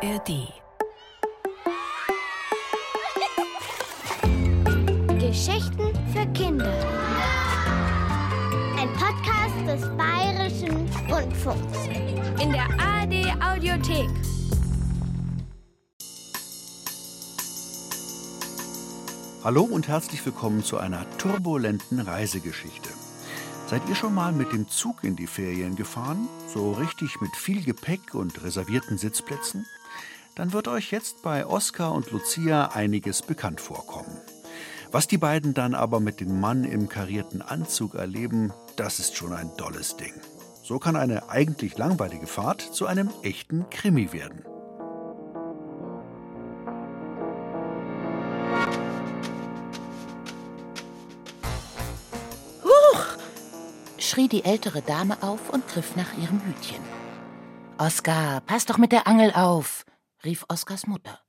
ARD. Geschichten für Kinder. Ein Podcast des Bayerischen Rundfunks. In der ARD Audiothek. Hallo und herzlich willkommen zu einer turbulenten Reisegeschichte. Seid ihr schon mal mit dem Zug in die Ferien gefahren? So richtig mit viel Gepäck und reservierten Sitzplätzen? Dann wird euch jetzt bei Oskar und Lucia einiges bekannt vorkommen. Was die beiden dann aber mit dem Mann im karierten Anzug erleben, das ist schon ein dolles Ding. So kann eine eigentlich langweilige Fahrt zu einem echten Krimi werden. schrie die ältere Dame auf und griff nach ihrem Hütchen. Oskar, pass doch mit der Angel auf, rief Oskars Mutter.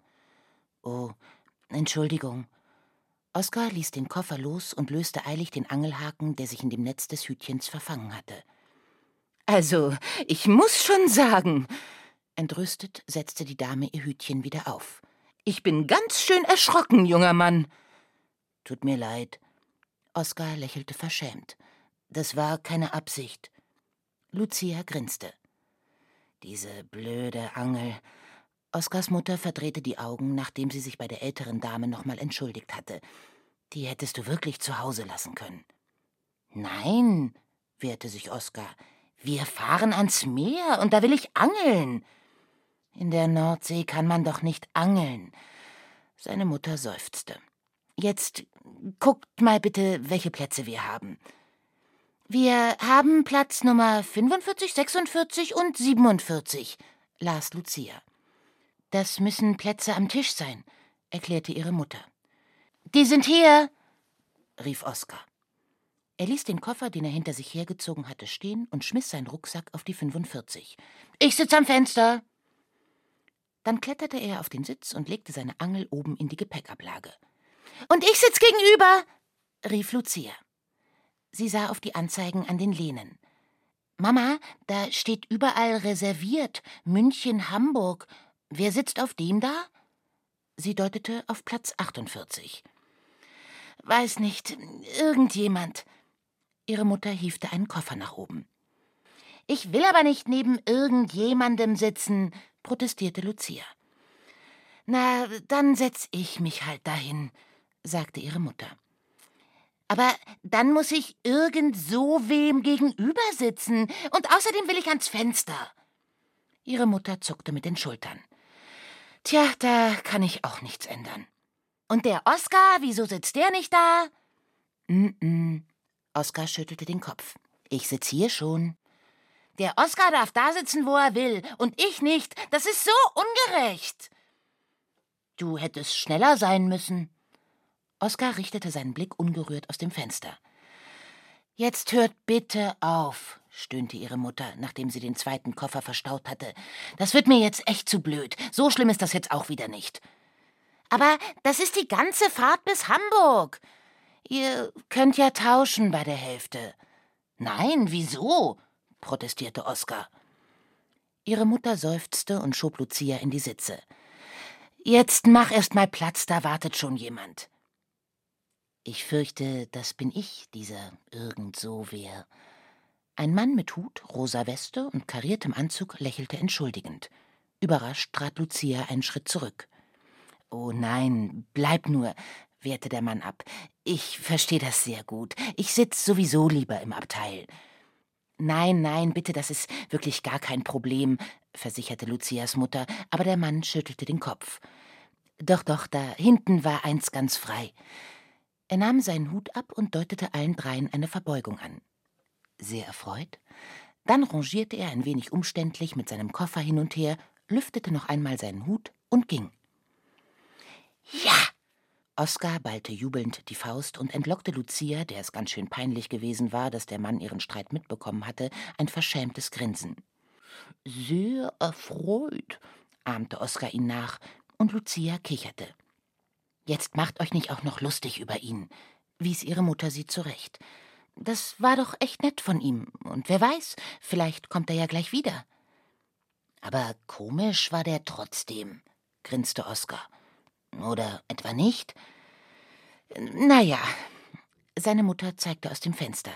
Oh, Entschuldigung. Oskar ließ den Koffer los und löste eilig den Angelhaken, der sich in dem Netz des Hütchens verfangen hatte. Also, ich muss schon sagen. Entrüstet setzte die Dame ihr Hütchen wieder auf. Ich bin ganz schön erschrocken, junger Mann. Tut mir leid. Oskar lächelte verschämt. Das war keine Absicht. Lucia grinste. Diese blöde Angel. Oskars Mutter verdrehte die Augen, nachdem sie sich bei der älteren Dame nochmal entschuldigt hatte. Die hättest du wirklich zu Hause lassen können. Nein, wehrte sich Oskar. Wir fahren ans Meer und da will ich angeln. In der Nordsee kann man doch nicht angeln. Seine Mutter seufzte. Jetzt guckt mal bitte, welche Plätze wir haben. Wir haben Platz Nummer 45, 46 und 47, las Lucia. Das müssen Plätze am Tisch sein, erklärte ihre Mutter. Die sind hier, rief Oskar. Er ließ den Koffer, den er hinter sich hergezogen hatte, stehen und schmiss seinen Rucksack auf die 45. Ich sitze am Fenster. Dann kletterte er auf den Sitz und legte seine Angel oben in die Gepäckablage. Und ich sitz gegenüber, rief Lucia. Sie sah auf die Anzeigen an den Lehnen. Mama, da steht überall reserviert. München, Hamburg. Wer sitzt auf dem da? Sie deutete auf Platz 48. Weiß nicht, irgendjemand. Ihre Mutter hiefte einen Koffer nach oben. Ich will aber nicht neben irgendjemandem sitzen, protestierte Lucia. Na, dann setz ich mich halt dahin, sagte ihre Mutter. Aber dann muss ich irgend so wem gegenüber sitzen. Und außerdem will ich ans Fenster. Ihre Mutter zuckte mit den Schultern. Tja, da kann ich auch nichts ändern. Und der Oskar, wieso sitzt der nicht da? Mm, -mm. Oskar schüttelte den Kopf. Ich sitz hier schon. Der Oskar darf da sitzen, wo er will, und ich nicht. Das ist so ungerecht. Du hättest schneller sein müssen. Oskar richtete seinen Blick ungerührt aus dem Fenster. Jetzt hört bitte auf, stöhnte ihre Mutter, nachdem sie den zweiten Koffer verstaut hatte. Das wird mir jetzt echt zu blöd. So schlimm ist das jetzt auch wieder nicht. Aber das ist die ganze Fahrt bis Hamburg. Ihr könnt ja tauschen bei der Hälfte. Nein, wieso? protestierte Oskar. Ihre Mutter seufzte und schob Lucia in die Sitze. Jetzt mach erst mal Platz, da wartet schon jemand. Ich fürchte, das bin ich, dieser irgend so wer. Ein Mann mit Hut, rosa Weste und kariertem Anzug lächelte entschuldigend. Überrascht trat Lucia einen Schritt zurück. Oh nein, bleib nur, wehrte der Mann ab. Ich verstehe das sehr gut. Ich sitz sowieso lieber im Abteil. Nein, nein, bitte, das ist wirklich gar kein Problem, versicherte Lucias Mutter, aber der Mann schüttelte den Kopf. Doch, doch, da hinten war eins ganz frei. Er nahm seinen Hut ab und deutete allen dreien eine Verbeugung an. Sehr erfreut. Dann rangierte er ein wenig umständlich mit seinem Koffer hin und her, lüftete noch einmal seinen Hut und ging. Ja! Oskar ballte jubelnd die Faust und entlockte Lucia, der es ganz schön peinlich gewesen war, dass der Mann ihren Streit mitbekommen hatte, ein verschämtes Grinsen. Sehr erfreut, ahmte Oskar ihn nach, und Lucia kicherte. Jetzt macht euch nicht auch noch lustig über ihn, wies ihre Mutter sie zurecht. Das war doch echt nett von ihm, und wer weiß, vielleicht kommt er ja gleich wieder. Aber komisch war der trotzdem, grinste Oskar. Oder etwa nicht? Naja, seine Mutter zeigte aus dem Fenster.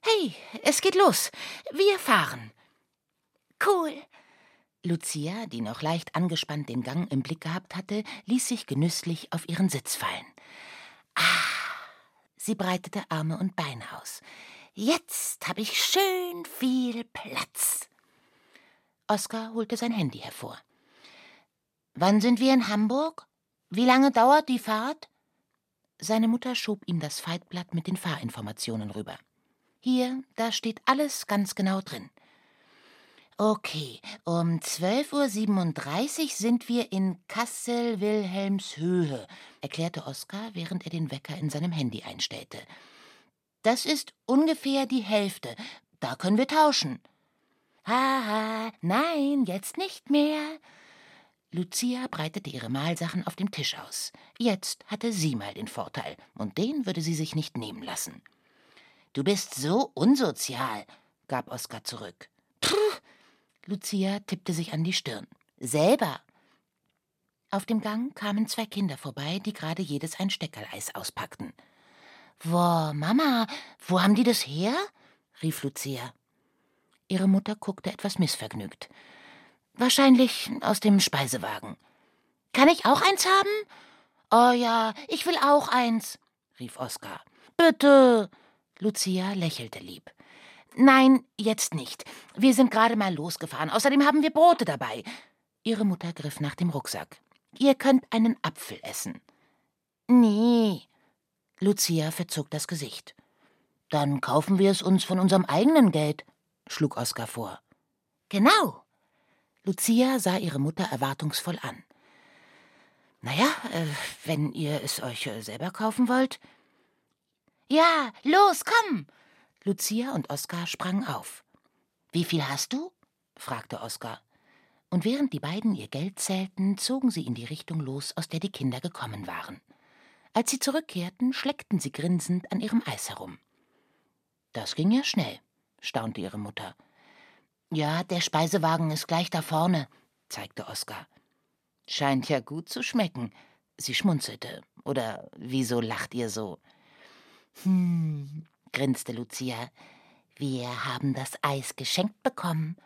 Hey, es geht los. Wir fahren. Cool. Lucia, die noch leicht angespannt den Gang im Blick gehabt hatte, ließ sich genüsslich auf ihren Sitz fallen. Ah, sie breitete Arme und Beine aus. Jetzt habe ich schön viel Platz. Oskar holte sein Handy hervor. Wann sind wir in Hamburg? Wie lange dauert die Fahrt? Seine Mutter schob ihm das Faltblatt mit den Fahrinformationen rüber. Hier, da steht alles ganz genau drin. Okay, um 12.37 Uhr sind wir in Kassel-Wilhelmshöhe, erklärte Oskar, während er den Wecker in seinem Handy einstellte. Das ist ungefähr die Hälfte. Da können wir tauschen. Haha, nein, jetzt nicht mehr. Lucia breitete ihre Mahlsachen auf dem Tisch aus. Jetzt hatte sie mal den Vorteil, und den würde sie sich nicht nehmen lassen. Du bist so unsozial, gab Oskar zurück. Lucia tippte sich an die Stirn. Selber. Auf dem Gang kamen zwei Kinder vorbei, die gerade jedes ein Steckerleis auspackten. Wo, Mama, wo haben die das her? rief Lucia. Ihre Mutter guckte etwas missvergnügt. Wahrscheinlich aus dem Speisewagen. Kann ich auch eins haben? Oh ja, ich will auch eins, rief Oskar. Bitte. Lucia lächelte lieb. Nein, jetzt nicht. Wir sind gerade mal losgefahren. Außerdem haben wir Brote dabei. Ihre Mutter griff nach dem Rucksack. Ihr könnt einen Apfel essen. Nee. Lucia verzog das Gesicht. Dann kaufen wir es uns von unserem eigenen Geld, schlug Oskar vor. Genau. Lucia sah ihre Mutter erwartungsvoll an. Naja, äh, wenn ihr es euch äh, selber kaufen wollt. Ja, los, komm! Lucia und Oskar sprangen auf. Wie viel hast du? fragte Oskar. Und während die beiden ihr Geld zählten, zogen sie in die Richtung los, aus der die Kinder gekommen waren. Als sie zurückkehrten, schleckten sie grinsend an ihrem Eis herum. Das ging ja schnell, staunte ihre Mutter. Ja, der Speisewagen ist gleich da vorne, zeigte Oskar. Scheint ja gut zu schmecken. Sie schmunzelte. Oder wieso lacht ihr so? Hm, grinste Lucia. Wir haben das Eis geschenkt bekommen.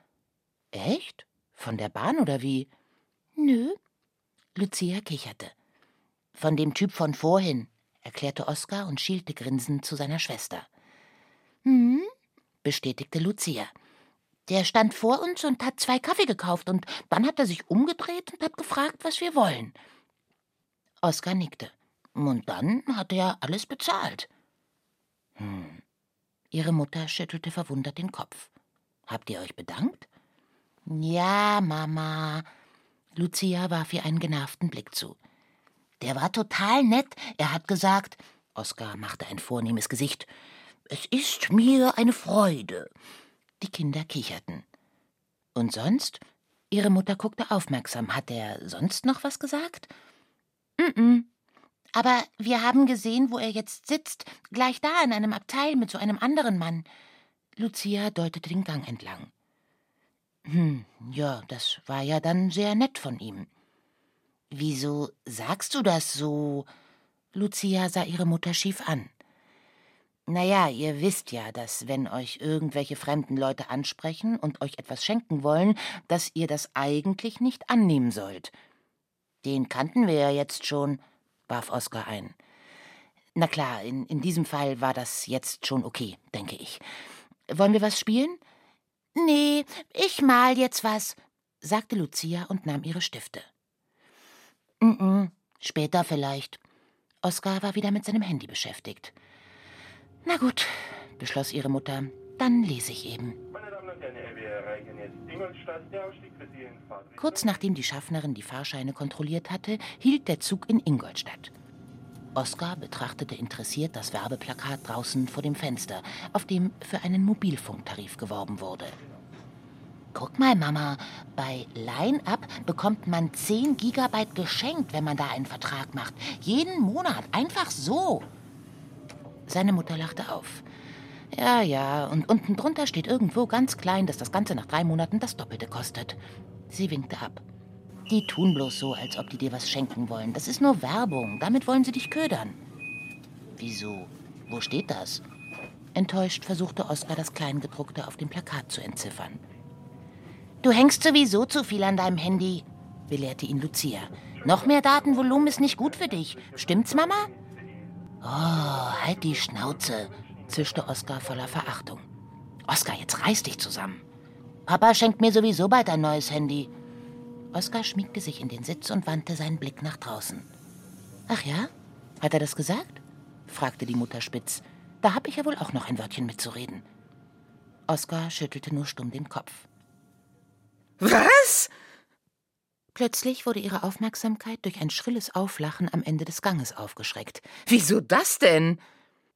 Echt? Von der Bahn oder wie? Nö. Lucia kicherte. Von dem Typ von vorhin, erklärte Oskar und schielte grinsend zu seiner Schwester. Hm, bestätigte Lucia. Der stand vor uns und hat zwei Kaffee gekauft und dann hat er sich umgedreht und hat gefragt, was wir wollen. Oskar nickte. Und dann hat er alles bezahlt. Hm. Ihre Mutter schüttelte verwundert den Kopf. Habt ihr euch bedankt? Ja, Mama. Lucia warf ihr einen genervten Blick zu. Der war total nett. Er hat gesagt, Oskar machte ein vornehmes Gesicht, es ist mir eine Freude. Die Kinder kicherten. Und sonst? Ihre Mutter guckte aufmerksam. Hat er sonst noch was gesagt? Mm, -mm. Aber wir haben gesehen, wo er jetzt sitzt, gleich da in einem Abteil mit so einem anderen Mann. Lucia deutete den Gang entlang. Hm, ja, das war ja dann sehr nett von ihm. Wieso sagst du das so? Lucia sah ihre Mutter schief an. Naja, ihr wisst ja, dass wenn euch irgendwelche fremden Leute ansprechen und euch etwas schenken wollen, dass ihr das eigentlich nicht annehmen sollt. Den kannten wir ja jetzt schon, warf Oskar ein. Na klar, in, in diesem Fall war das jetzt schon okay, denke ich. Wollen wir was spielen? Nee, ich mal jetzt was, sagte Lucia und nahm ihre Stifte. Mm, -mm später vielleicht. Oskar war wieder mit seinem Handy beschäftigt. Na gut, beschloss ihre Mutter, dann lese ich eben. Kurz nachdem die Schaffnerin die Fahrscheine kontrolliert hatte, hielt der Zug in Ingolstadt. Oskar betrachtete interessiert das Werbeplakat draußen vor dem Fenster, auf dem für einen Mobilfunktarif geworben wurde. Guck mal, Mama, bei Line-Up bekommt man 10 Gigabyte geschenkt, wenn man da einen Vertrag macht. Jeden Monat, einfach so. Seine Mutter lachte auf. Ja, ja, und unten drunter steht irgendwo ganz klein, dass das Ganze nach drei Monaten das Doppelte kostet. Sie winkte ab. Die tun bloß so, als ob die dir was schenken wollen. Das ist nur Werbung. Damit wollen sie dich ködern. Wieso? Wo steht das? Enttäuscht versuchte Oskar das Kleingedruckte auf dem Plakat zu entziffern. Du hängst sowieso zu viel an deinem Handy, belehrte ihn Lucia. Noch mehr Datenvolumen ist nicht gut für dich. Stimmt's, Mama? Oh, halt die Schnauze, zischte Oskar voller Verachtung. Oskar, jetzt reiß dich zusammen. Papa schenkt mir sowieso bald ein neues Handy. Oskar schmiegte sich in den Sitz und wandte seinen Blick nach draußen. Ach ja? Hat er das gesagt? fragte die Mutter spitz. Da hab ich ja wohl auch noch ein Wörtchen mitzureden. Oskar schüttelte nur stumm den Kopf. Was? Plötzlich wurde ihre Aufmerksamkeit durch ein schrilles Auflachen am Ende des Ganges aufgeschreckt. Wieso das denn?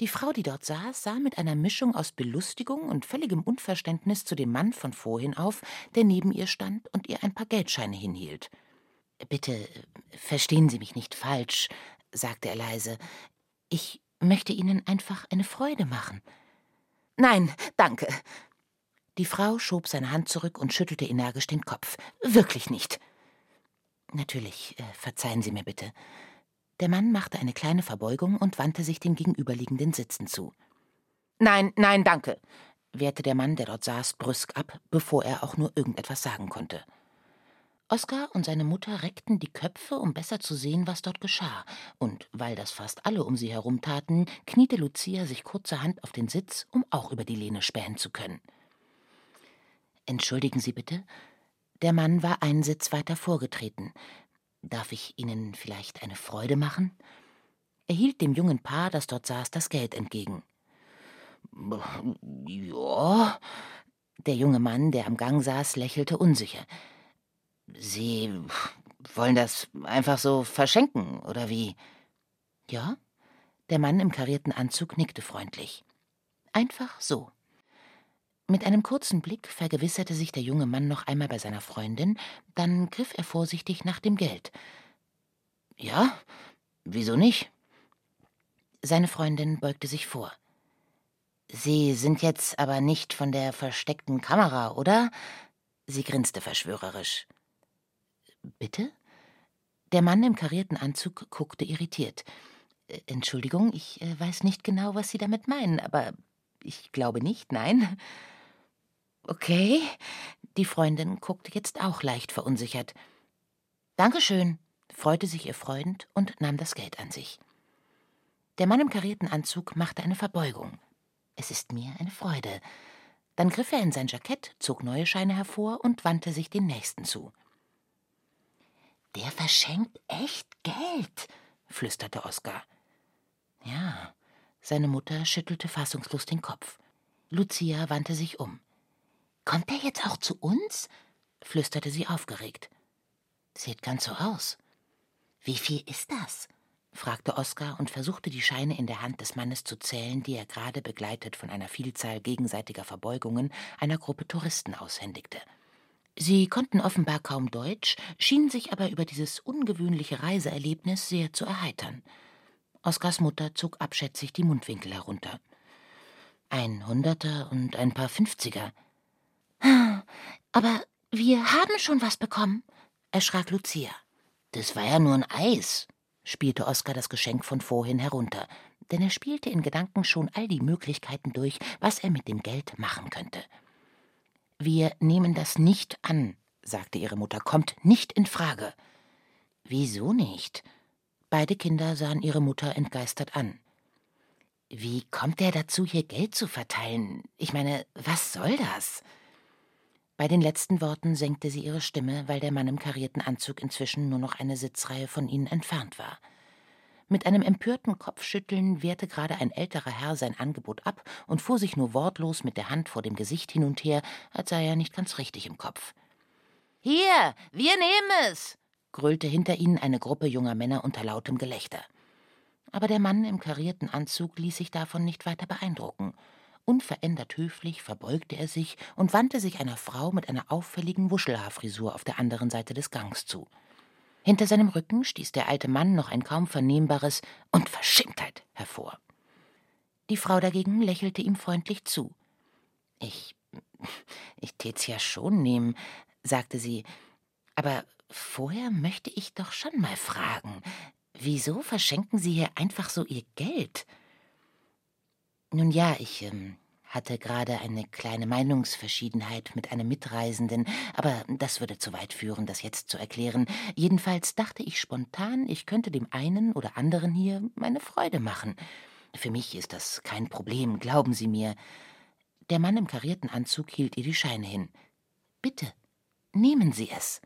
Die Frau, die dort saß, sah mit einer Mischung aus Belustigung und völligem Unverständnis zu dem Mann von vorhin auf, der neben ihr stand und ihr ein paar Geldscheine hinhielt. Bitte verstehen Sie mich nicht falsch, sagte er leise. Ich möchte Ihnen einfach eine Freude machen. Nein, danke. Die Frau schob seine Hand zurück und schüttelte energisch den Kopf. Wirklich nicht. Natürlich, äh, verzeihen Sie mir bitte. Der Mann machte eine kleine Verbeugung und wandte sich den gegenüberliegenden Sitzen zu. Nein, nein, danke, wehrte der Mann, der dort saß, brüsk ab, bevor er auch nur irgendetwas sagen konnte. Oskar und seine Mutter reckten die Köpfe, um besser zu sehen, was dort geschah, und weil das fast alle um sie herum taten, kniete Lucia sich kurzerhand auf den Sitz, um auch über die Lehne spähen zu können. Entschuldigen Sie bitte, der Mann war einen Sitz weiter vorgetreten. Darf ich Ihnen vielleicht eine Freude machen? Er hielt dem jungen Paar, das dort saß, das Geld entgegen. Ja. Der junge Mann, der am Gang saß, lächelte unsicher. Sie wollen das einfach so verschenken, oder wie? Ja. Der Mann im karierten Anzug nickte freundlich. Einfach so. Mit einem kurzen Blick vergewisserte sich der junge Mann noch einmal bei seiner Freundin, dann griff er vorsichtig nach dem Geld. Ja, wieso nicht? Seine Freundin beugte sich vor. Sie sind jetzt aber nicht von der versteckten Kamera, oder? Sie grinste verschwörerisch. Bitte? Der Mann im karierten Anzug guckte irritiert. Äh, Entschuldigung, ich äh, weiß nicht genau, was Sie damit meinen, aber ich glaube nicht, nein. Okay. Die Freundin guckte jetzt auch leicht verunsichert. Dankeschön, freute sich ihr Freund und nahm das Geld an sich. Der Mann im karierten Anzug machte eine Verbeugung. Es ist mir eine Freude. Dann griff er in sein Jackett, zog neue Scheine hervor und wandte sich den nächsten zu. Der verschenkt echt Geld, flüsterte Oskar. Ja, seine Mutter schüttelte fassungslos den Kopf. Lucia wandte sich um. Kommt er jetzt auch zu uns? flüsterte sie aufgeregt. Sieht ganz so aus. Wie viel ist das? fragte Oskar und versuchte die Scheine in der Hand des Mannes zu zählen, die er gerade begleitet von einer Vielzahl gegenseitiger Verbeugungen einer Gruppe Touristen aushändigte. Sie konnten offenbar kaum Deutsch, schienen sich aber über dieses ungewöhnliche Reiseerlebnis sehr zu erheitern. Oskars Mutter zog abschätzig die Mundwinkel herunter. Ein Hunderter und ein paar Fünfziger. Aber wir haben schon was bekommen, erschrak Lucia. Das war ja nur ein Eis, spielte Oskar das Geschenk von vorhin herunter, denn er spielte in Gedanken schon all die Möglichkeiten durch, was er mit dem Geld machen könnte. Wir nehmen das nicht an, sagte ihre Mutter, kommt nicht in Frage. Wieso nicht? Beide Kinder sahen ihre Mutter entgeistert an. Wie kommt er dazu, hier Geld zu verteilen? Ich meine, was soll das? Bei den letzten Worten senkte sie ihre Stimme, weil der Mann im karierten Anzug inzwischen nur noch eine Sitzreihe von ihnen entfernt war. Mit einem empörten Kopfschütteln wehrte gerade ein älterer Herr sein Angebot ab und fuhr sich nur wortlos mit der Hand vor dem Gesicht hin und her, als sei er nicht ganz richtig im Kopf. Hier, wir nehmen es! gröhlte hinter ihnen eine Gruppe junger Männer unter lautem Gelächter. Aber der Mann im karierten Anzug ließ sich davon nicht weiter beeindrucken. Unverändert höflich verbeugte er sich und wandte sich einer Frau mit einer auffälligen Wuschelhaarfrisur auf der anderen Seite des Gangs zu. Hinter seinem Rücken stieß der alte Mann noch ein kaum vernehmbares Unverschämtheit hervor. Die Frau dagegen lächelte ihm freundlich zu. Ich. ich tät's ja schon nehmen, sagte sie, Aber vorher möchte ich doch schon mal fragen, wieso verschenken Sie hier einfach so Ihr Geld? Nun ja, ich ähm, hatte gerade eine kleine Meinungsverschiedenheit mit einem Mitreisenden, aber das würde zu weit führen, das jetzt zu erklären. Jedenfalls dachte ich spontan, ich könnte dem einen oder anderen hier meine Freude machen. Für mich ist das kein Problem, glauben Sie mir. Der Mann im karierten Anzug hielt ihr die Scheine hin. Bitte, nehmen Sie es.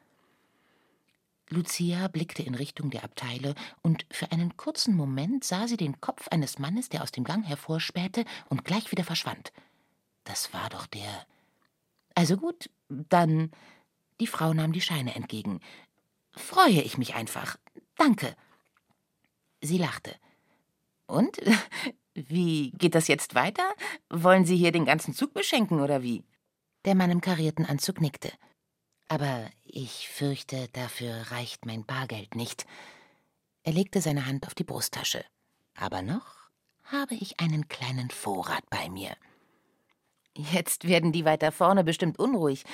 Lucia blickte in Richtung der Abteile, und für einen kurzen Moment sah sie den Kopf eines Mannes, der aus dem Gang hervorspähte und gleich wieder verschwand. Das war doch der. Also gut, dann. Die Frau nahm die Scheine entgegen. Freue ich mich einfach. Danke. Sie lachte. Und? Wie geht das jetzt weiter? Wollen Sie hier den ganzen Zug beschenken oder wie? Der Mann im karierten Anzug nickte. Aber ich fürchte, dafür reicht mein Bargeld nicht. Er legte seine Hand auf die Brusttasche. Aber noch habe ich einen kleinen Vorrat bei mir. Jetzt werden die weiter vorne bestimmt unruhig,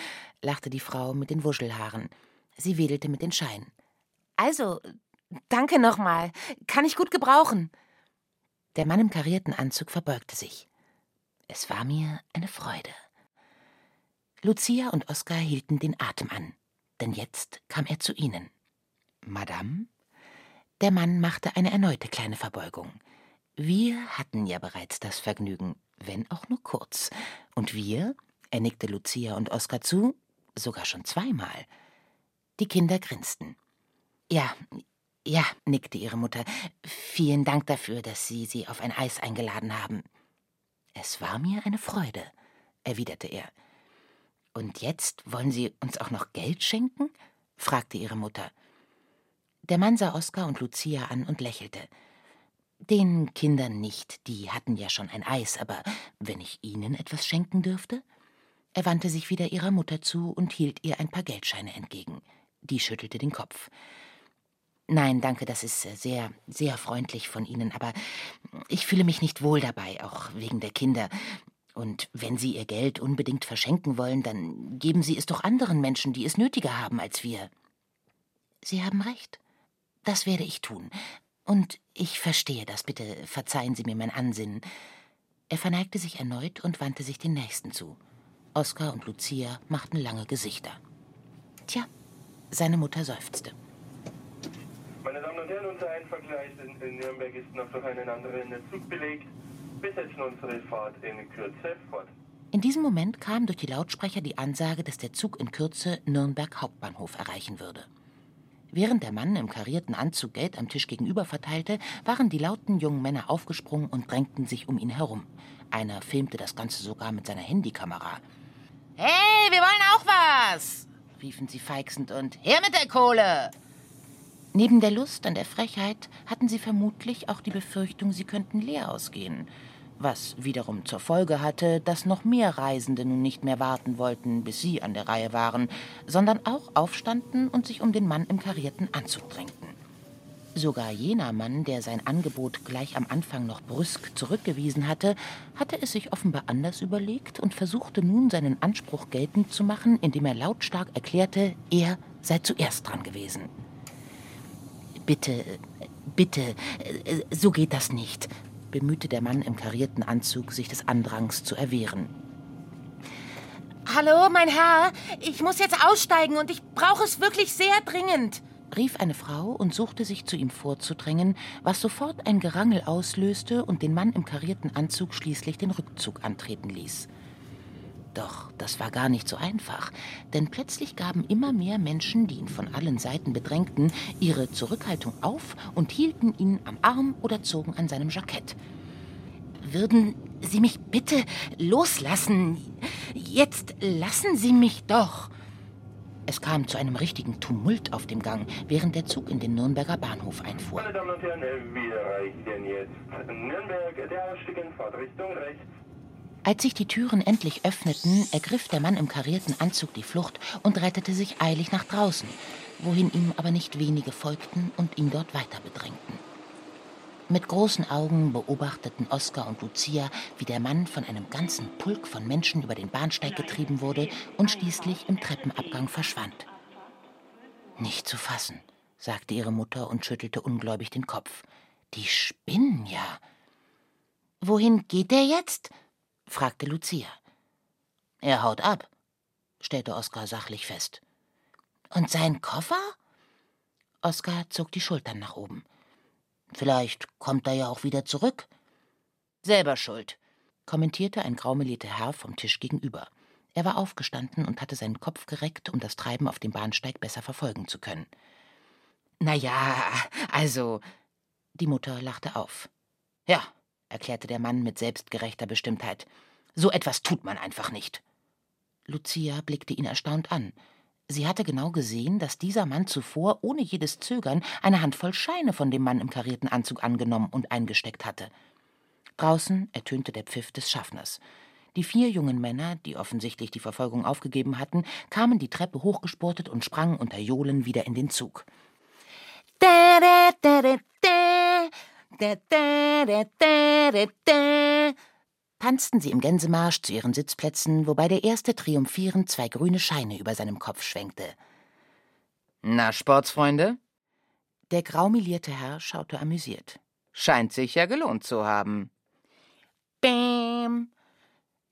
lachte die Frau mit den Wuschelhaaren. Sie wedelte mit den Scheinen. Also, danke nochmal. Kann ich gut gebrauchen. Der Mann im karierten Anzug verbeugte sich. Es war mir eine Freude. Lucia und Oskar hielten den Atem an, denn jetzt kam er zu ihnen. Madame? Der Mann machte eine erneute kleine Verbeugung. Wir hatten ja bereits das Vergnügen, wenn auch nur kurz. Und wir, er nickte Lucia und Oskar zu, sogar schon zweimal. Die Kinder grinsten. Ja, ja, nickte ihre Mutter. Vielen Dank dafür, dass Sie sie auf ein Eis eingeladen haben. Es war mir eine Freude, erwiderte er. Und jetzt wollen Sie uns auch noch Geld schenken? fragte ihre Mutter. Der Mann sah Oskar und Lucia an und lächelte. Den Kindern nicht, die hatten ja schon ein Eis, aber wenn ich ihnen etwas schenken dürfte? Er wandte sich wieder ihrer Mutter zu und hielt ihr ein paar Geldscheine entgegen. Die schüttelte den Kopf. Nein, danke, das ist sehr, sehr freundlich von Ihnen, aber ich fühle mich nicht wohl dabei, auch wegen der Kinder. Und wenn Sie Ihr Geld unbedingt verschenken wollen, dann geben Sie es doch anderen Menschen, die es nötiger haben als wir. Sie haben recht. Das werde ich tun. Und ich verstehe das. Bitte verzeihen Sie mir mein Ansinnen. Er verneigte sich erneut und wandte sich den Nächsten zu. Oskar und Lucia machten lange Gesichter. Tja, seine Mutter seufzte. Meine Damen und Herren, unser Einvergleich in Nürnberg ist noch durch einen anderen Zug belegt. Wir setzen unsere Fahrt in Kürze fort. In diesem Moment kam durch die Lautsprecher die Ansage, dass der Zug in Kürze Nürnberg Hauptbahnhof erreichen würde. Während der Mann im karierten Anzug Geld am Tisch gegenüber verteilte, waren die lauten jungen Männer aufgesprungen und drängten sich um ihn herum. Einer filmte das Ganze sogar mit seiner Handykamera. Hey, wir wollen auch was! riefen sie feixend und her mit der Kohle! Neben der Lust an der Frechheit hatten sie vermutlich auch die Befürchtung, sie könnten leer ausgehen was wiederum zur Folge hatte, dass noch mehr Reisende nun nicht mehr warten wollten, bis sie an der Reihe waren, sondern auch aufstanden und sich um den Mann im karierten Anzug drängten. Sogar jener Mann, der sein Angebot gleich am Anfang noch brüsk zurückgewiesen hatte, hatte es sich offenbar anders überlegt und versuchte nun seinen Anspruch geltend zu machen, indem er lautstark erklärte, er sei zuerst dran gewesen. Bitte, bitte, so geht das nicht, bemühte der Mann im karierten Anzug, sich des Andrangs zu erwehren. Hallo, mein Herr, ich muss jetzt aussteigen und ich brauche es wirklich sehr dringend, rief eine Frau und suchte sich zu ihm vorzudrängen, was sofort ein Gerangel auslöste und den Mann im karierten Anzug schließlich den Rückzug antreten ließ. Doch das war gar nicht so einfach, denn plötzlich gaben immer mehr Menschen, die ihn von allen Seiten bedrängten, ihre Zurückhaltung auf und hielten ihn am Arm oder zogen an seinem Jackett. Würden Sie mich bitte loslassen? Jetzt lassen Sie mich doch. Es kam zu einem richtigen Tumult auf dem Gang, während der Zug in den Nürnberger Bahnhof einfuhr. Meine Damen und Herren, wir erreichen jetzt Nürnberg, der Ausstieg in Fahrtrichtung rechts. Als sich die Türen endlich öffneten, ergriff der Mann im karierten Anzug die Flucht und rettete sich eilig nach draußen, wohin ihm aber nicht wenige folgten und ihn dort weiter bedrängten. Mit großen Augen beobachteten Oskar und Lucia, wie der Mann von einem ganzen Pulk von Menschen über den Bahnsteig getrieben wurde und schließlich im Treppenabgang verschwand. Nicht zu fassen, sagte ihre Mutter und schüttelte ungläubig den Kopf. Die spinnen ja. Wohin geht der jetzt? Fragte Lucia. Er haut ab, stellte Oskar sachlich fest. Und sein Koffer? Oskar zog die Schultern nach oben. Vielleicht kommt er ja auch wieder zurück. Selber schuld, kommentierte ein graumelierter Herr vom Tisch gegenüber. Er war aufgestanden und hatte seinen Kopf gereckt, um das Treiben auf dem Bahnsteig besser verfolgen zu können. Na ja, also. Die Mutter lachte auf. Ja, erklärte der Mann mit selbstgerechter Bestimmtheit. So etwas tut man einfach nicht. Lucia blickte ihn erstaunt an. Sie hatte genau gesehen, dass dieser Mann zuvor ohne jedes Zögern eine Handvoll Scheine von dem Mann im karierten Anzug angenommen und eingesteckt hatte. Draußen ertönte der Pfiff des Schaffners. Die vier jungen Männer, die offensichtlich die Verfolgung aufgegeben hatten, kamen die Treppe hochgesportet und sprangen unter Johlen wieder in den Zug. Tanzten sie im Gänsemarsch zu ihren Sitzplätzen, wobei der erste triumphierend zwei grüne Scheine über seinem Kopf schwenkte. Na, Sportsfreunde? Der graumelierte Herr schaute amüsiert. Scheint sich ja gelohnt zu haben. Bäm!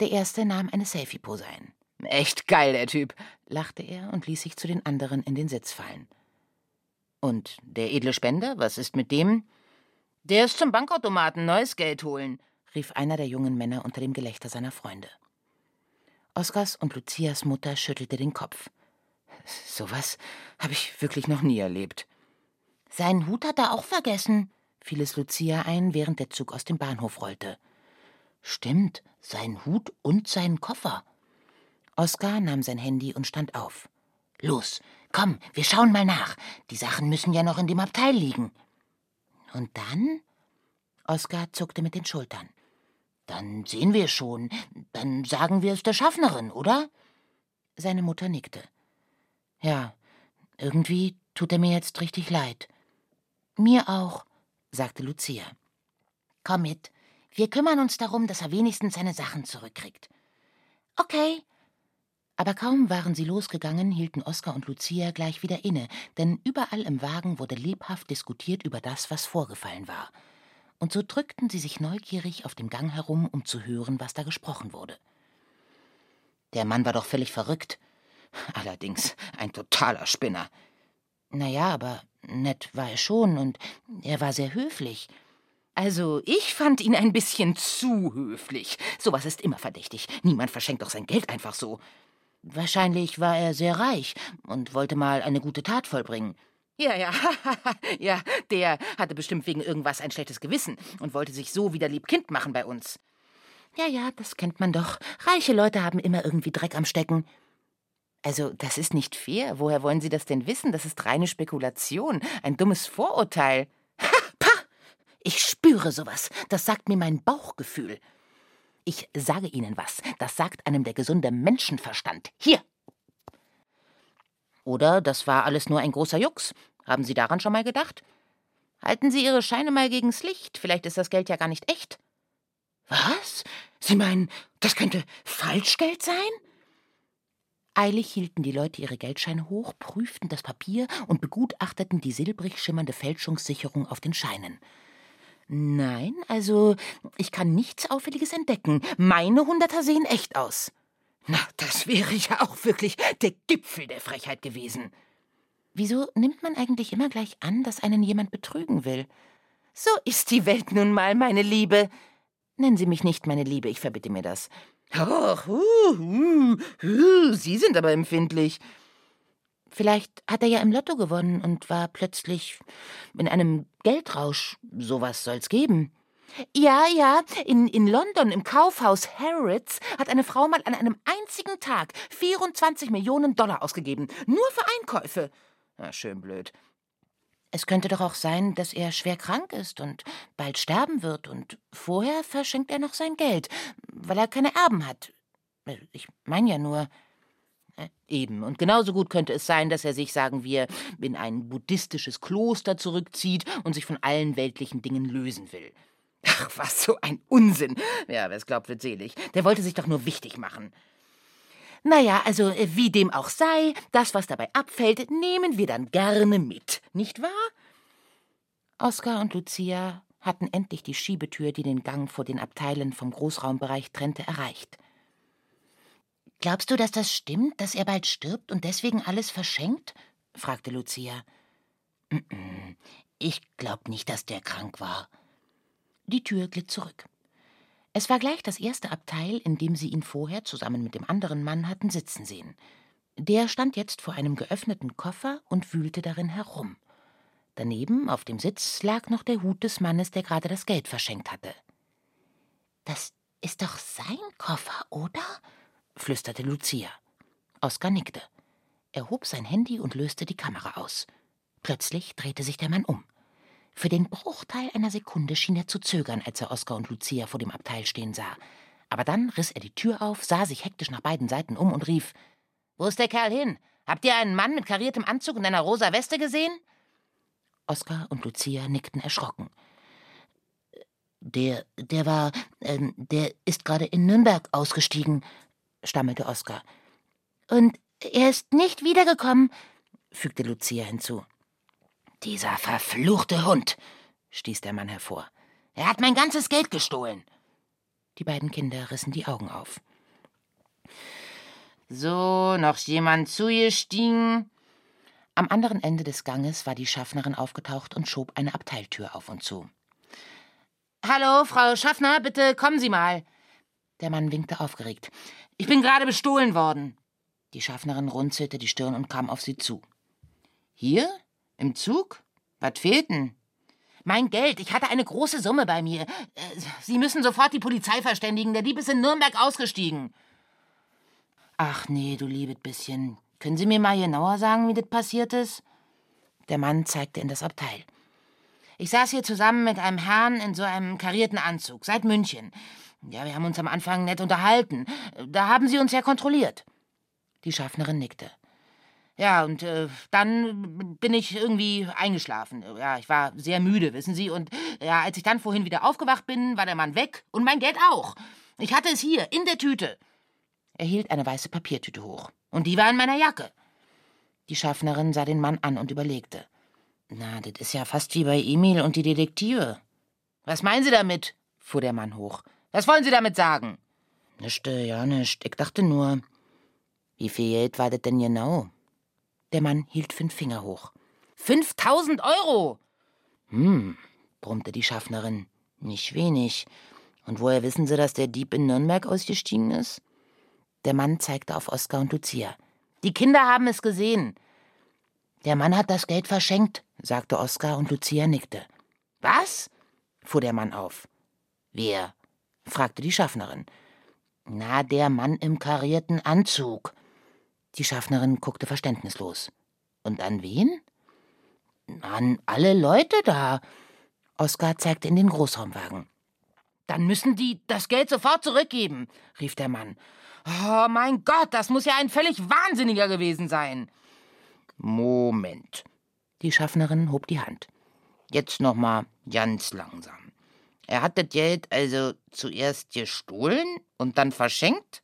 Der erste nahm eine Selfie-Pose ein. Echt geil, der Typ, lachte er und ließ sich zu den anderen in den Sitz fallen. Und der edle Spender, was ist mit dem? Der ist zum Bankautomaten neues Geld holen, rief einer der jungen Männer unter dem Gelächter seiner Freunde. Oskars und Lucias Mutter schüttelte den Kopf. Sowas habe ich wirklich noch nie erlebt. Seinen Hut hat er auch vergessen, fiel es Lucia ein, während der Zug aus dem Bahnhof rollte. Stimmt, sein Hut und seinen Koffer. Oskar nahm sein Handy und stand auf. Los, komm, wir schauen mal nach. Die Sachen müssen ja noch in dem Abteil liegen. Und dann? Oskar zuckte mit den Schultern. Dann sehen wir schon. Dann sagen wir es der Schaffnerin, oder? Seine Mutter nickte. Ja, irgendwie tut er mir jetzt richtig leid. Mir auch, sagte Lucia. Komm mit, wir kümmern uns darum, dass er wenigstens seine Sachen zurückkriegt. Okay. Aber kaum waren sie losgegangen, hielten Oskar und Lucia gleich wieder inne, denn überall im Wagen wurde lebhaft diskutiert über das, was vorgefallen war. Und so drückten sie sich neugierig auf dem Gang herum, um zu hören, was da gesprochen wurde. Der Mann war doch völlig verrückt. Allerdings ein totaler Spinner. Na ja, aber nett war er schon und er war sehr höflich. Also, ich fand ihn ein bisschen zu höflich. Sowas ist immer verdächtig. Niemand verschenkt doch sein Geld einfach so. Wahrscheinlich war er sehr reich und wollte mal eine gute Tat vollbringen. Ja, ja, ja, der hatte bestimmt wegen irgendwas ein schlechtes Gewissen und wollte sich so wieder lieb Kind machen bei uns. Ja, ja, das kennt man doch. Reiche Leute haben immer irgendwie Dreck am Stecken. Also, das ist nicht fair. Woher wollen Sie das denn wissen? Das ist reine Spekulation, ein dummes Vorurteil. Ich spüre sowas. Das sagt mir mein Bauchgefühl. Ich sage Ihnen was. Das sagt einem der gesunde Menschenverstand. Hier. Oder das war alles nur ein großer Jux. Haben Sie daran schon mal gedacht? Halten Sie Ihre Scheine mal gegens Licht. Vielleicht ist das Geld ja gar nicht echt. Was? Sie meinen, das könnte Falschgeld sein? Eilig hielten die Leute ihre Geldscheine hoch, prüften das Papier und begutachteten die silbrig schimmernde Fälschungssicherung auf den Scheinen. Nein, also ich kann nichts Auffälliges entdecken. Meine Hunderter sehen echt aus. Na, das wäre ja auch wirklich der Gipfel der Frechheit gewesen. Wieso nimmt man eigentlich immer gleich an, dass einen jemand betrügen will? So ist die Welt nun mal, meine Liebe. Nennen Sie mich nicht meine Liebe, ich verbitte mir das. Och, uh, uh, uh, Sie sind aber empfindlich. Vielleicht hat er ja im Lotto gewonnen und war plötzlich in einem Geldrausch. Sowas soll's geben. Ja, ja, in, in London im Kaufhaus Harrods hat eine Frau mal an einem einzigen Tag 24 Millionen Dollar ausgegeben. Nur für Einkäufe. Na, schön blöd. Es könnte doch auch sein, dass er schwer krank ist und bald sterben wird und vorher verschenkt er noch sein Geld, weil er keine Erben hat. Ich meine ja nur. Eben. Und genauso gut könnte es sein, dass er sich, sagen wir, in ein buddhistisches Kloster zurückzieht und sich von allen weltlichen Dingen lösen will. Ach, was so ein Unsinn. Ja, wer es glaubt, wird selig. Der wollte sich doch nur wichtig machen. Naja, also äh, wie dem auch sei, das, was dabei abfällt, nehmen wir dann gerne mit, nicht wahr? Oskar und Lucia hatten endlich die Schiebetür, die den Gang vor den Abteilen vom Großraumbereich trennte, erreicht. Glaubst du, dass das stimmt, dass er bald stirbt und deswegen alles verschenkt? fragte Lucia. Ich glaub nicht, dass der krank war. Die Tür glitt zurück. Es war gleich das erste Abteil, in dem sie ihn vorher zusammen mit dem anderen Mann hatten sitzen sehen. Der stand jetzt vor einem geöffneten Koffer und wühlte darin herum. Daneben auf dem Sitz lag noch der Hut des Mannes, der gerade das Geld verschenkt hatte. Das ist doch sein Koffer, oder? Flüsterte Lucia. Oskar nickte. Er hob sein Handy und löste die Kamera aus. Plötzlich drehte sich der Mann um. Für den Bruchteil einer Sekunde schien er zu zögern, als er Oskar und Lucia vor dem Abteil stehen sah. Aber dann riss er die Tür auf, sah sich hektisch nach beiden Seiten um und rief: Wo ist der Kerl hin? Habt ihr einen Mann mit kariertem Anzug und einer rosa Weste gesehen? Oskar und Lucia nickten erschrocken. Der, der war, ähm, der ist gerade in Nürnberg ausgestiegen, stammelte Oskar. Und er ist nicht wiedergekommen, fügte Lucia hinzu. Dieser verfluchte Hund, stieß der Mann hervor. Er hat mein ganzes Geld gestohlen. Die beiden Kinder rissen die Augen auf. So, noch jemand zugestiegen? Am anderen Ende des Ganges war die Schaffnerin aufgetaucht und schob eine Abteiltür auf und zu. Hallo, Frau Schaffner, bitte kommen Sie mal. Der Mann winkte aufgeregt. Ich bin gerade bestohlen worden. Die Schaffnerin runzelte die Stirn und kam auf sie zu. Hier? Im Zug? Was fehlt denn? Mein Geld. Ich hatte eine große Summe bei mir. Äh, Sie müssen sofort die Polizei verständigen. Der Dieb ist in Nürnberg ausgestiegen. Ach nee, du liebes bisschen. Können Sie mir mal genauer sagen, wie das passiert ist? Der Mann zeigte in das Abteil. Ich saß hier zusammen mit einem Herrn in so einem karierten Anzug, seit München. Ja, wir haben uns am Anfang nett unterhalten. Da haben Sie uns ja kontrolliert. Die Schaffnerin nickte. Ja, und äh, dann bin ich irgendwie eingeschlafen. Ja, ich war sehr müde, wissen Sie. Und ja, als ich dann vorhin wieder aufgewacht bin, war der Mann weg und mein Geld auch. Ich hatte es hier, in der Tüte. Er hielt eine weiße Papiertüte hoch. Und die war in meiner Jacke. Die Schaffnerin sah den Mann an und überlegte. Na, das ist ja fast wie bei Emil und die Detektive. Was meinen Sie damit? fuhr der Mann hoch. Was wollen Sie damit sagen? Nischte, ja, nischt. Ich dachte nur, wie viel Geld war das denn genau? Der Mann hielt fünf Finger hoch. Fünftausend Euro! Hm, brummte die Schaffnerin. Nicht wenig. Und woher wissen Sie, dass der Dieb in Nürnberg ausgestiegen ist? Der Mann zeigte auf Oskar und Lucia. Die Kinder haben es gesehen. Der Mann hat das Geld verschenkt, sagte Oskar und Lucia nickte. Was? fuhr der Mann auf. Wer? Fragte die Schaffnerin. Na, der Mann im karierten Anzug. Die Schaffnerin guckte verständnislos. Und an wen? An alle Leute da. Oskar zeigte in den Großraumwagen. Dann müssen die das Geld sofort zurückgeben, rief der Mann. Oh mein Gott, das muss ja ein völlig Wahnsinniger gewesen sein. Moment. Die Schaffnerin hob die Hand. Jetzt noch mal ganz langsam. Er hat das Geld also zuerst gestohlen und dann verschenkt?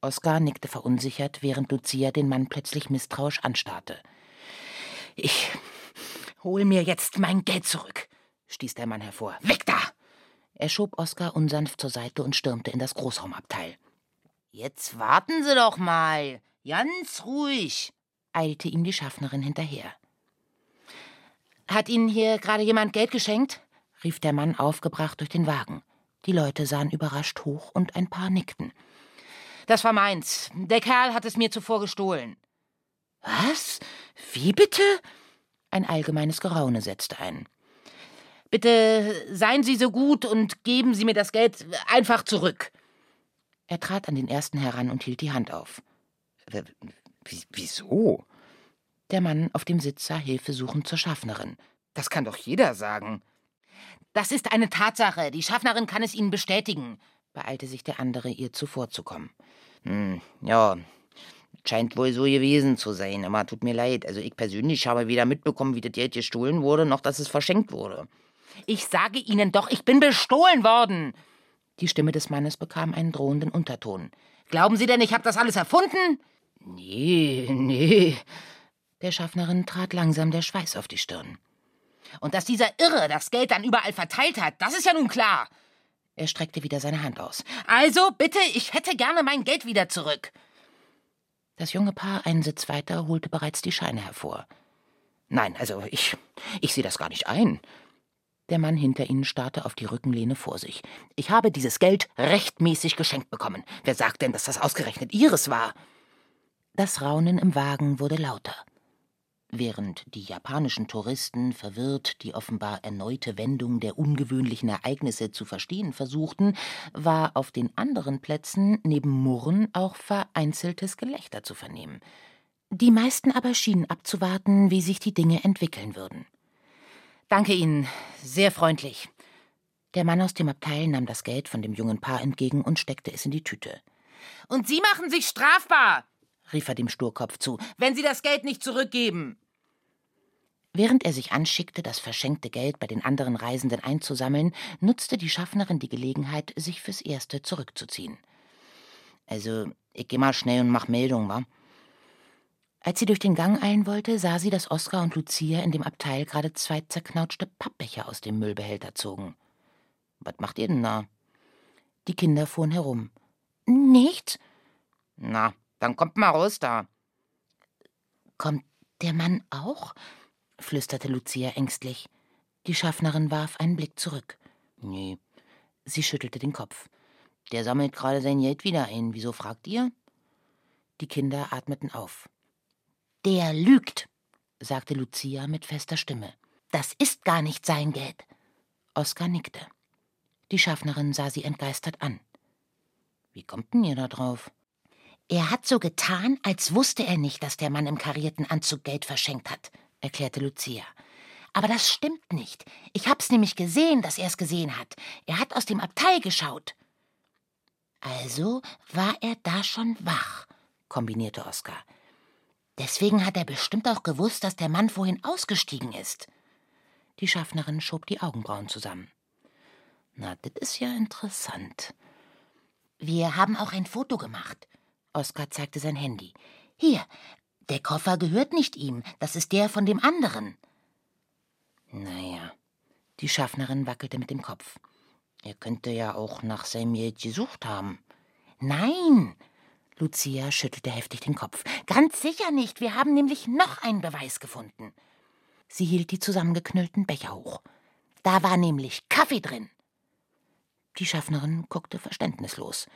Oskar nickte verunsichert, während Lucia den Mann plötzlich misstrauisch anstarrte. Ich hol mir jetzt mein Geld zurück, stieß der Mann hervor. Weg da! Er schob Oskar unsanft zur Seite und stürmte in das Großraumabteil. Jetzt warten Sie doch mal. Ganz ruhig, eilte ihm die Schaffnerin hinterher. Hat Ihnen hier gerade jemand Geld geschenkt? Rief der Mann aufgebracht durch den Wagen. Die Leute sahen überrascht hoch und ein paar nickten. Das war meins. Der Kerl hat es mir zuvor gestohlen. Was? Wie bitte? Ein allgemeines Geraune setzte ein. Bitte seien Sie so gut und geben Sie mir das Geld einfach zurück. Er trat an den ersten heran und hielt die Hand auf. W wieso? Der Mann auf dem Sitz sah hilfesuchend zur Schaffnerin. Das kann doch jeder sagen. Das ist eine Tatsache. Die Schaffnerin kann es Ihnen bestätigen, beeilte sich der andere, ihr zuvorzukommen. Hm, ja, scheint wohl so gewesen zu sein, aber tut mir leid. Also ich persönlich habe weder mitbekommen, wie das Geld gestohlen wurde, noch dass es verschenkt wurde. Ich sage Ihnen doch, ich bin bestohlen worden. Die Stimme des Mannes bekam einen drohenden Unterton. Glauben Sie denn, ich habe das alles erfunden? Nee, nee. Der Schaffnerin trat langsam der Schweiß auf die Stirn. Und dass dieser Irre das Geld dann überall verteilt hat, das ist ja nun klar. Er streckte wieder seine Hand aus. Also, bitte, ich hätte gerne mein Geld wieder zurück. Das junge Paar einen Sitz weiter holte bereits die Scheine hervor. Nein, also ich. ich sehe das gar nicht ein. Der Mann hinter ihnen starrte auf die Rückenlehne vor sich. Ich habe dieses Geld rechtmäßig geschenkt bekommen. Wer sagt denn, dass das ausgerechnet Ihres war? Das Raunen im Wagen wurde lauter. Während die japanischen Touristen verwirrt die offenbar erneute Wendung der ungewöhnlichen Ereignisse zu verstehen versuchten, war auf den anderen Plätzen neben Murren auch vereinzeltes Gelächter zu vernehmen. Die meisten aber schienen abzuwarten, wie sich die Dinge entwickeln würden. Danke Ihnen, sehr freundlich. Der Mann aus dem Abteil nahm das Geld von dem jungen Paar entgegen und steckte es in die Tüte. Und Sie machen sich strafbar, rief er dem Sturkopf zu, wenn Sie das Geld nicht zurückgeben. Während er sich anschickte, das verschenkte Geld bei den anderen Reisenden einzusammeln, nutzte die Schaffnerin die Gelegenheit, sich fürs Erste zurückzuziehen. Also, ich geh mal schnell und mach Meldung, wa? Als sie durch den Gang eilen wollte, sah sie, dass Oskar und Lucia in dem Abteil gerade zwei zerknautschte Pappbecher aus dem Müllbehälter zogen. Was macht ihr denn da? Die Kinder fuhren herum. Nichts. Na, dann kommt mal raus da. Kommt der Mann auch? flüsterte Lucia ängstlich. Die Schaffnerin warf einen Blick zurück. Nee. Sie schüttelte den Kopf. Der sammelt gerade sein Geld wieder ein. Wieso fragt ihr? Die Kinder atmeten auf. Der lügt, sagte Lucia mit fester Stimme. Das ist gar nicht sein Geld. Oskar nickte. Die Schaffnerin sah sie entgeistert an. Wie kommt denn ihr da drauf? Er hat so getan, als wusste er nicht, dass der Mann im karierten Anzug Geld verschenkt hat, erklärte Lucia. Aber das stimmt nicht. Ich hab's nämlich gesehen, dass er es gesehen hat. Er hat aus dem Abteil geschaut. Also war er da schon wach, kombinierte Oskar. Deswegen hat er bestimmt auch gewusst, dass der Mann vorhin ausgestiegen ist. Die Schaffnerin schob die Augenbrauen zusammen. Na, das ist ja interessant. Wir haben auch ein Foto gemacht. Oskar zeigte sein Handy. Hier, der Koffer gehört nicht ihm, das ist der von dem anderen. Naja, die Schaffnerin wackelte mit dem Kopf. Er könnte ja auch nach Geld gesucht haben. Nein, Lucia schüttelte heftig den Kopf. Ganz sicher nicht. Wir haben nämlich noch einen Beweis gefunden. Sie hielt die zusammengeknüllten Becher hoch. Da war nämlich Kaffee drin. Die Schaffnerin guckte verständnislos.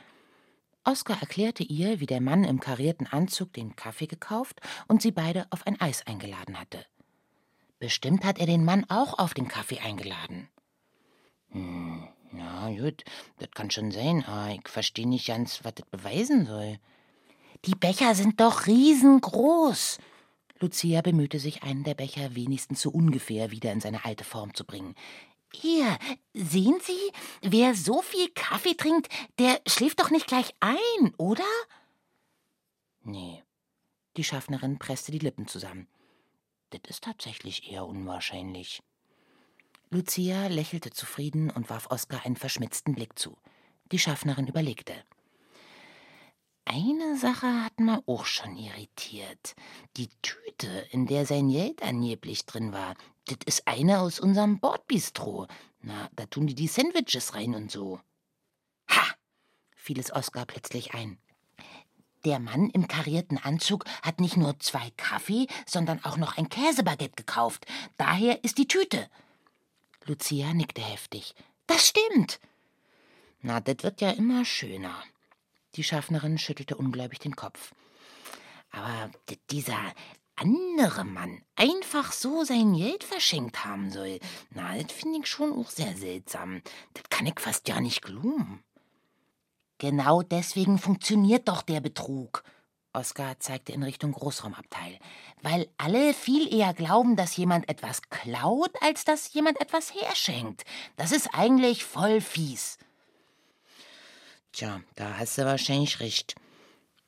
Oskar erklärte ihr, wie der Mann im karierten Anzug den Kaffee gekauft und sie beide auf ein Eis eingeladen hatte. Bestimmt hat er den Mann auch auf den Kaffee eingeladen. Hm, na gut, das kann schon sein, aber ich verstehe nicht ganz, was das beweisen soll. Die Becher sind doch riesengroß. Lucia bemühte sich, einen der Becher wenigstens so ungefähr wieder in seine alte Form zu bringen. Hier, sehen Sie, wer so viel Kaffee trinkt, der schläft doch nicht gleich ein, oder? Nee. Die Schaffnerin presste die Lippen zusammen. Das ist tatsächlich eher unwahrscheinlich. Lucia lächelte zufrieden und warf Oskar einen verschmitzten Blick zu. Die Schaffnerin überlegte. Eine Sache hat mir auch schon irritiert. Die Tüte, in der sein Geld angeblich drin war, das ist eine aus unserem Bordbistro. Na, da tun die die Sandwiches rein und so. Ha! fiel es Oskar plötzlich ein. Der Mann im karierten Anzug hat nicht nur zwei Kaffee, sondern auch noch ein Käsebaguette gekauft. Daher ist die Tüte. Lucia nickte heftig. Das stimmt. Na, das wird ja immer schöner. Die Schaffnerin schüttelte ungläubig den Kopf. Aber dieser andere Mann einfach so sein Geld verschenkt haben soll, na, das finde ich schon auch sehr seltsam. Das kann ich fast ja nicht glauben. Genau deswegen funktioniert doch der Betrug. Oskar zeigte in Richtung Großraumabteil. Weil alle viel eher glauben, dass jemand etwas klaut, als dass jemand etwas herschenkt. Das ist eigentlich voll fies. Tja, da hast du wahrscheinlich recht.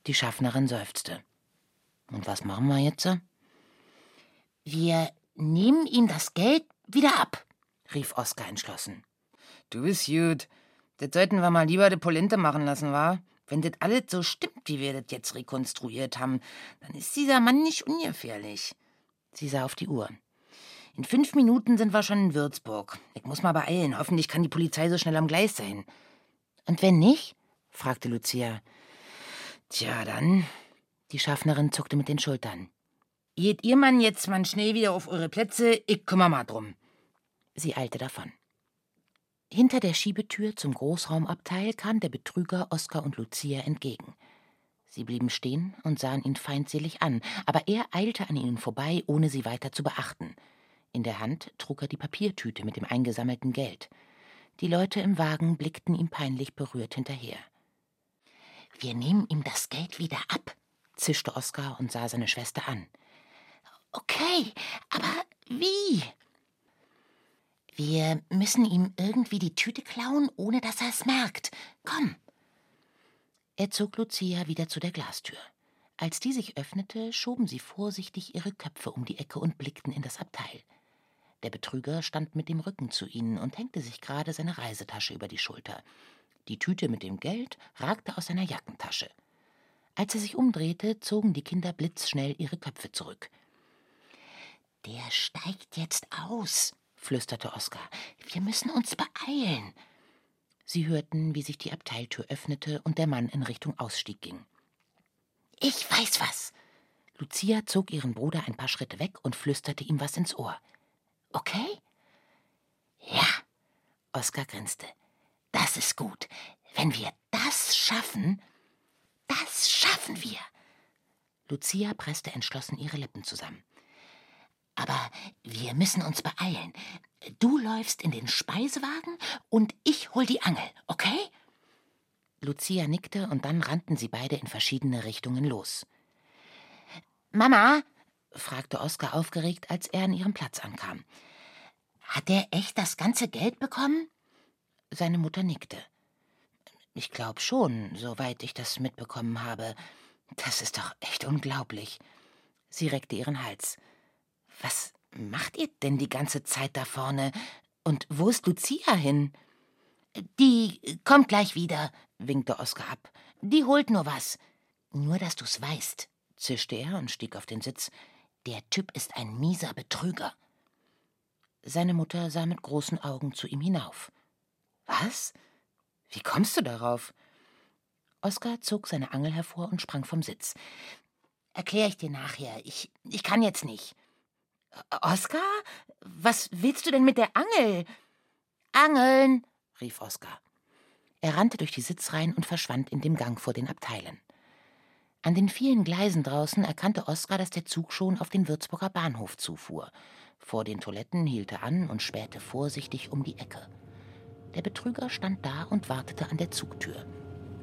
Die Schaffnerin seufzte. Und was machen wir jetzt? Wir nehmen ihm das Geld wieder ab, rief Oskar entschlossen. Du bist gut. Das sollten wir mal lieber die Polente machen lassen, wa? Wenn das alles so stimmt, wie wir das jetzt rekonstruiert haben, dann ist dieser Mann nicht ungefährlich. Sie sah auf die Uhr. In fünf Minuten sind wir schon in Würzburg. Ich muss mal beeilen. Hoffentlich kann die Polizei so schnell am Gleis sein. Und wenn nicht? fragte Lucia. Tja, dann. Die Schaffnerin zuckte mit den Schultern. Geht ihr Mann jetzt mal schnell wieder auf eure Plätze, ich kümmere mal drum. Sie eilte davon. Hinter der Schiebetür zum Großraumabteil kam der Betrüger Oskar und Lucia entgegen. Sie blieben stehen und sahen ihn feindselig an, aber er eilte an ihnen vorbei, ohne sie weiter zu beachten. In der Hand trug er die Papiertüte mit dem eingesammelten Geld. Die Leute im Wagen blickten ihm peinlich berührt hinterher. Wir nehmen ihm das Geld wieder ab, zischte Oskar und sah seine Schwester an. Okay, aber wie? Wir müssen ihm irgendwie die Tüte klauen, ohne dass er es merkt. Komm. Er zog Lucia wieder zu der Glastür. Als die sich öffnete, schoben sie vorsichtig ihre Köpfe um die Ecke und blickten in das Abteil. Der Betrüger stand mit dem Rücken zu ihnen und hängte sich gerade seine Reisetasche über die Schulter. Die Tüte mit dem Geld ragte aus seiner Jackentasche. Als er sich umdrehte, zogen die Kinder blitzschnell ihre Köpfe zurück. Der steigt jetzt aus, flüsterte Oskar. Wir müssen uns beeilen. Sie hörten, wie sich die Abteiltür öffnete und der Mann in Richtung Ausstieg ging. Ich weiß was. Lucia zog ihren Bruder ein paar Schritte weg und flüsterte ihm was ins Ohr. Okay? Ja, Oskar grinste. Das ist gut. Wenn wir das schaffen, das schaffen wir. Lucia presste entschlossen ihre Lippen zusammen. Aber wir müssen uns beeilen. Du läufst in den Speisewagen und ich hol die Angel, okay? Lucia nickte und dann rannten sie beide in verschiedene Richtungen los. Mama, fragte Oskar aufgeregt, als er an ihrem Platz ankam. Hat er echt das ganze Geld bekommen? Seine Mutter nickte. Ich glaube schon, soweit ich das mitbekommen habe. Das ist doch echt unglaublich. Sie reckte ihren Hals. Was macht ihr denn die ganze Zeit da vorne? Und wo ist Lucia hin? Die kommt gleich wieder, winkte Oskar ab. Die holt nur was. Nur, dass du's weißt, zischte er und stieg auf den Sitz. Der Typ ist ein mieser Betrüger. Seine Mutter sah mit großen Augen zu ihm hinauf. Was? Wie kommst du darauf? Oskar zog seine Angel hervor und sprang vom Sitz. Erklär ich dir nachher. Ich, ich kann jetzt nicht. Oskar? Was willst du denn mit der Angel? Angeln, rief Oskar. Er rannte durch die Sitzreihen und verschwand in dem Gang vor den Abteilen. An den vielen Gleisen draußen erkannte Oskar, dass der Zug schon auf den Würzburger Bahnhof zufuhr. Vor den Toiletten hielt er an und spähte vorsichtig um die Ecke. Der Betrüger stand da und wartete an der Zugtür.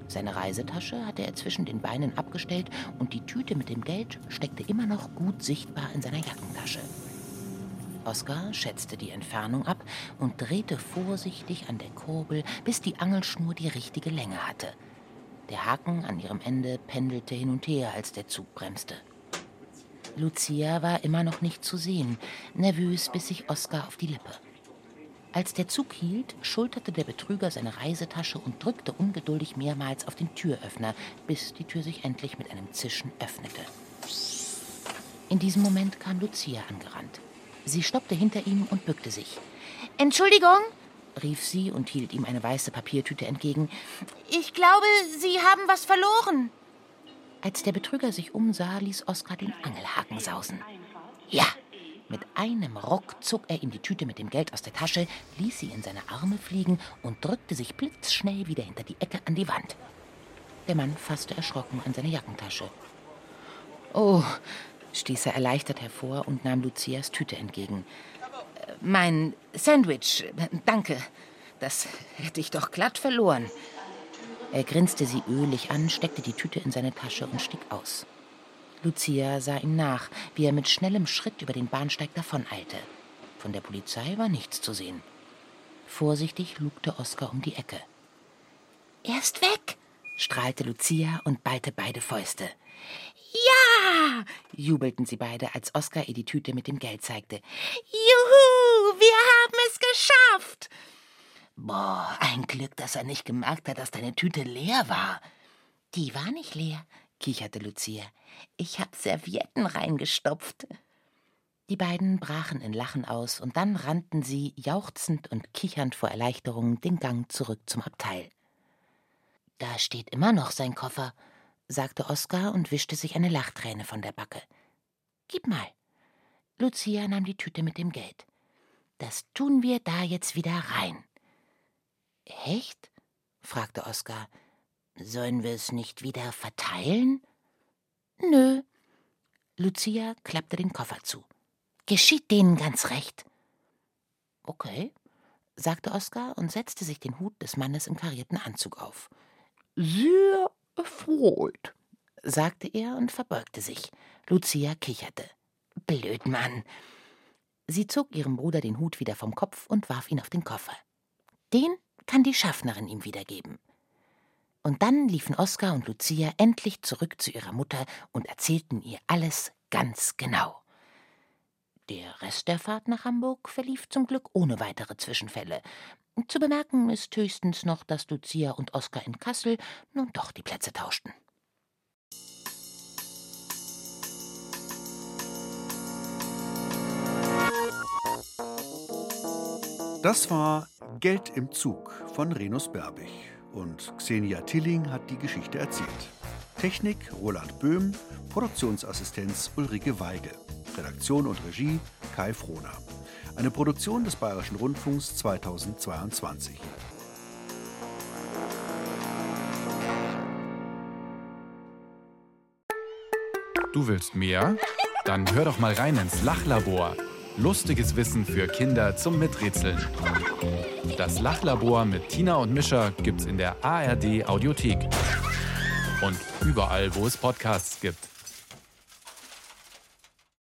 Seine Reisetasche hatte er zwischen den Beinen abgestellt und die Tüte mit dem Geld steckte immer noch gut sichtbar in seiner Jackentasche. Oskar schätzte die Entfernung ab und drehte vorsichtig an der Kurbel, bis die Angelschnur die richtige Länge hatte. Der Haken an ihrem Ende pendelte hin und her, als der Zug bremste. Lucia war immer noch nicht zu sehen. Nervös biss sich Oskar auf die Lippe. Als der Zug hielt, schulterte der Betrüger seine Reisetasche und drückte ungeduldig mehrmals auf den Türöffner, bis die Tür sich endlich mit einem Zischen öffnete. In diesem Moment kam Lucia angerannt. Sie stoppte hinter ihm und bückte sich. Entschuldigung, rief sie und hielt ihm eine weiße Papiertüte entgegen. Ich glaube, Sie haben was verloren. Als der Betrüger sich umsah, ließ Oskar den Angelhaken sausen. Ja, mit einem Ruck zog er ihm die Tüte mit dem Geld aus der Tasche, ließ sie in seine Arme fliegen und drückte sich blitzschnell wieder hinter die Ecke an die Wand. Der Mann fasste erschrocken an seine Jackentasche. Oh, stieß er erleichtert hervor und nahm Lucias Tüte entgegen. Mein Sandwich, danke. Das hätte ich doch glatt verloren. Er grinste sie ölig an, steckte die Tüte in seine Tasche und stieg aus. Lucia sah ihm nach, wie er mit schnellem Schritt über den Bahnsteig davoneilte. Von der Polizei war nichts zu sehen. Vorsichtig lugte Oskar um die Ecke. Er ist weg, strahlte Lucia und ballte beide Fäuste. Ja! jubelten sie beide, als Oskar ihr die Tüte mit dem Geld zeigte. Juhu, wir haben es geschafft! Boah, ein Glück, dass er nicht gemerkt hat, dass deine Tüte leer war. Die war nicht leer, kicherte Lucia. Ich hab Servietten reingestopft. Die beiden brachen in Lachen aus, und dann rannten sie, jauchzend und kichernd vor Erleichterung, den Gang zurück zum Abteil. Da steht immer noch sein Koffer, sagte Oskar und wischte sich eine Lachträne von der Backe. Gib mal. Lucia nahm die Tüte mit dem Geld. Das tun wir da jetzt wieder rein. Echt? fragte Oskar. Sollen wir es nicht wieder verteilen? Nö. Lucia klappte den Koffer zu. Geschieht denen ganz recht. Okay, sagte Oskar und setzte sich den Hut des Mannes im karierten Anzug auf. Sehr erfreut, sagte er und verbeugte sich. Lucia kicherte. Blöd Mann. Sie zog ihrem Bruder den Hut wieder vom Kopf und warf ihn auf den Koffer. Den kann die Schaffnerin ihm wiedergeben. Und dann liefen Oskar und Lucia endlich zurück zu ihrer Mutter und erzählten ihr alles ganz genau. Der Rest der Fahrt nach Hamburg verlief zum Glück ohne weitere Zwischenfälle. Zu bemerken ist höchstens noch, dass Lucia und Oskar in Kassel nun doch die Plätze tauschten. Das war Geld im Zug von Renus Berbig. Und Xenia Tilling hat die Geschichte erzählt. Technik Roland Böhm, Produktionsassistenz Ulrike Weigel. Redaktion und Regie Kai Frohner. Eine Produktion des Bayerischen Rundfunks 2022. Du willst mehr? Dann hör doch mal rein ins Lachlabor. Lustiges Wissen für Kinder zum Miträtseln. Das Lachlabor mit Tina und Mischa gibt's in der ARD Audiothek. Und überall, wo es Podcasts gibt.